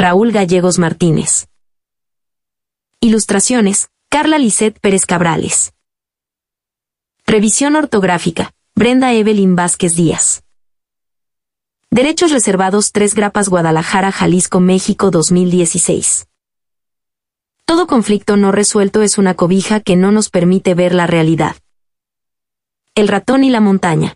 Raúl Gallegos Martínez. Ilustraciones, Carla Lisset Pérez Cabrales. Revisión ortográfica, Brenda Evelyn Vázquez Díaz. Derechos reservados 3 Grapas Guadalajara, Jalisco, México 2016. Todo conflicto no resuelto es una cobija que no nos permite ver la realidad. El ratón y la montaña.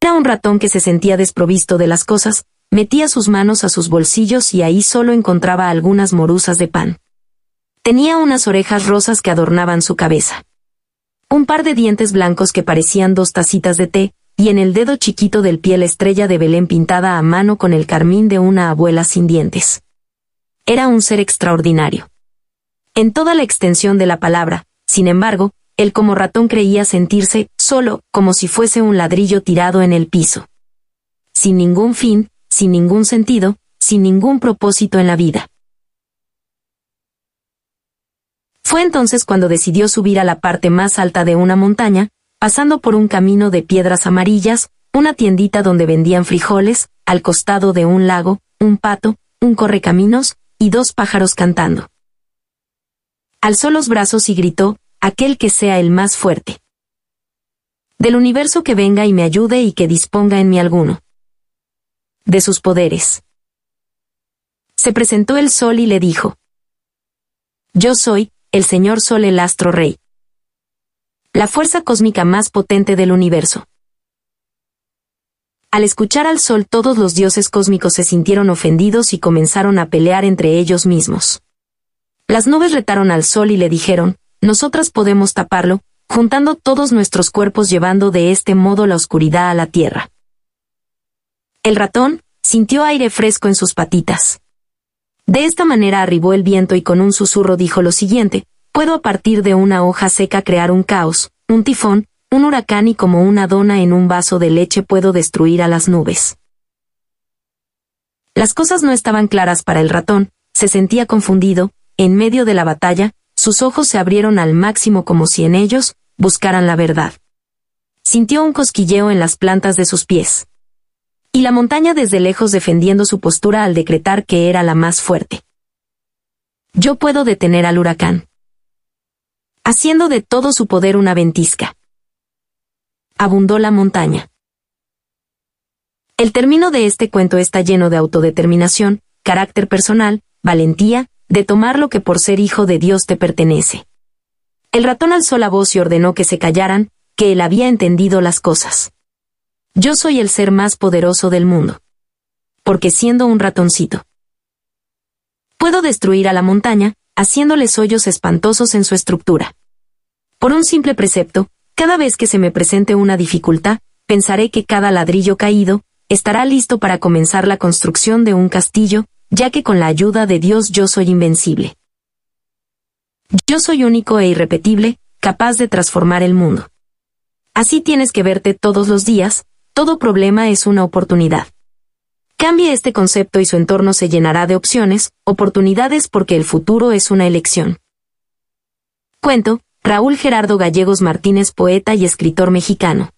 Era un ratón que se sentía desprovisto de las cosas, metía sus manos a sus bolsillos y ahí solo encontraba algunas morusas de pan. Tenía unas orejas rosas que adornaban su cabeza. Un par de dientes blancos que parecían dos tacitas de té, y en el dedo chiquito del pie la estrella de Belén pintada a mano con el carmín de una abuela sin dientes. Era un ser extraordinario. En toda la extensión de la palabra, sin embargo, él como ratón creía sentirse solo, como si fuese un ladrillo tirado en el piso. Sin ningún fin, sin ningún sentido, sin ningún propósito en la vida. Fue entonces cuando decidió subir a la parte más alta de una montaña, pasando por un camino de piedras amarillas, una tiendita donde vendían frijoles, al costado de un lago, un pato, un correcaminos, y dos pájaros cantando. Alzó los brazos y gritó, aquel que sea el más fuerte. Del universo que venga y me ayude y que disponga en mí alguno de sus poderes. Se presentó el sol y le dijo, Yo soy, el Señor Sol el astro rey. La fuerza cósmica más potente del universo. Al escuchar al sol todos los dioses cósmicos se sintieron ofendidos y comenzaron a pelear entre ellos mismos. Las nubes retaron al sol y le dijeron, nosotras podemos taparlo, juntando todos nuestros cuerpos llevando de este modo la oscuridad a la tierra. El ratón, sintió aire fresco en sus patitas. De esta manera arribó el viento y con un susurro dijo lo siguiente, puedo a partir de una hoja seca crear un caos, un tifón, un huracán y como una dona en un vaso de leche puedo destruir a las nubes. Las cosas no estaban claras para el ratón, se sentía confundido, en medio de la batalla, sus ojos se abrieron al máximo como si en ellos buscaran la verdad. Sintió un cosquilleo en las plantas de sus pies. Y la montaña desde lejos defendiendo su postura al decretar que era la más fuerte. Yo puedo detener al huracán. Haciendo de todo su poder una ventisca. Abundó la montaña. El término de este cuento está lleno de autodeterminación, carácter personal, valentía, de tomar lo que por ser hijo de Dios te pertenece. El ratón alzó la voz y ordenó que se callaran, que él había entendido las cosas. Yo soy el ser más poderoso del mundo. Porque siendo un ratoncito, puedo destruir a la montaña, haciéndoles hoyos espantosos en su estructura. Por un simple precepto, cada vez que se me presente una dificultad, pensaré que cada ladrillo caído, estará listo para comenzar la construcción de un castillo, ya que con la ayuda de Dios yo soy invencible. Yo soy único e irrepetible, capaz de transformar el mundo. Así tienes que verte todos los días, todo problema es una oportunidad. Cambie este concepto y su entorno se llenará de opciones, oportunidades porque el futuro es una elección. Cuento, Raúl Gerardo Gallegos Martínez, poeta y escritor mexicano.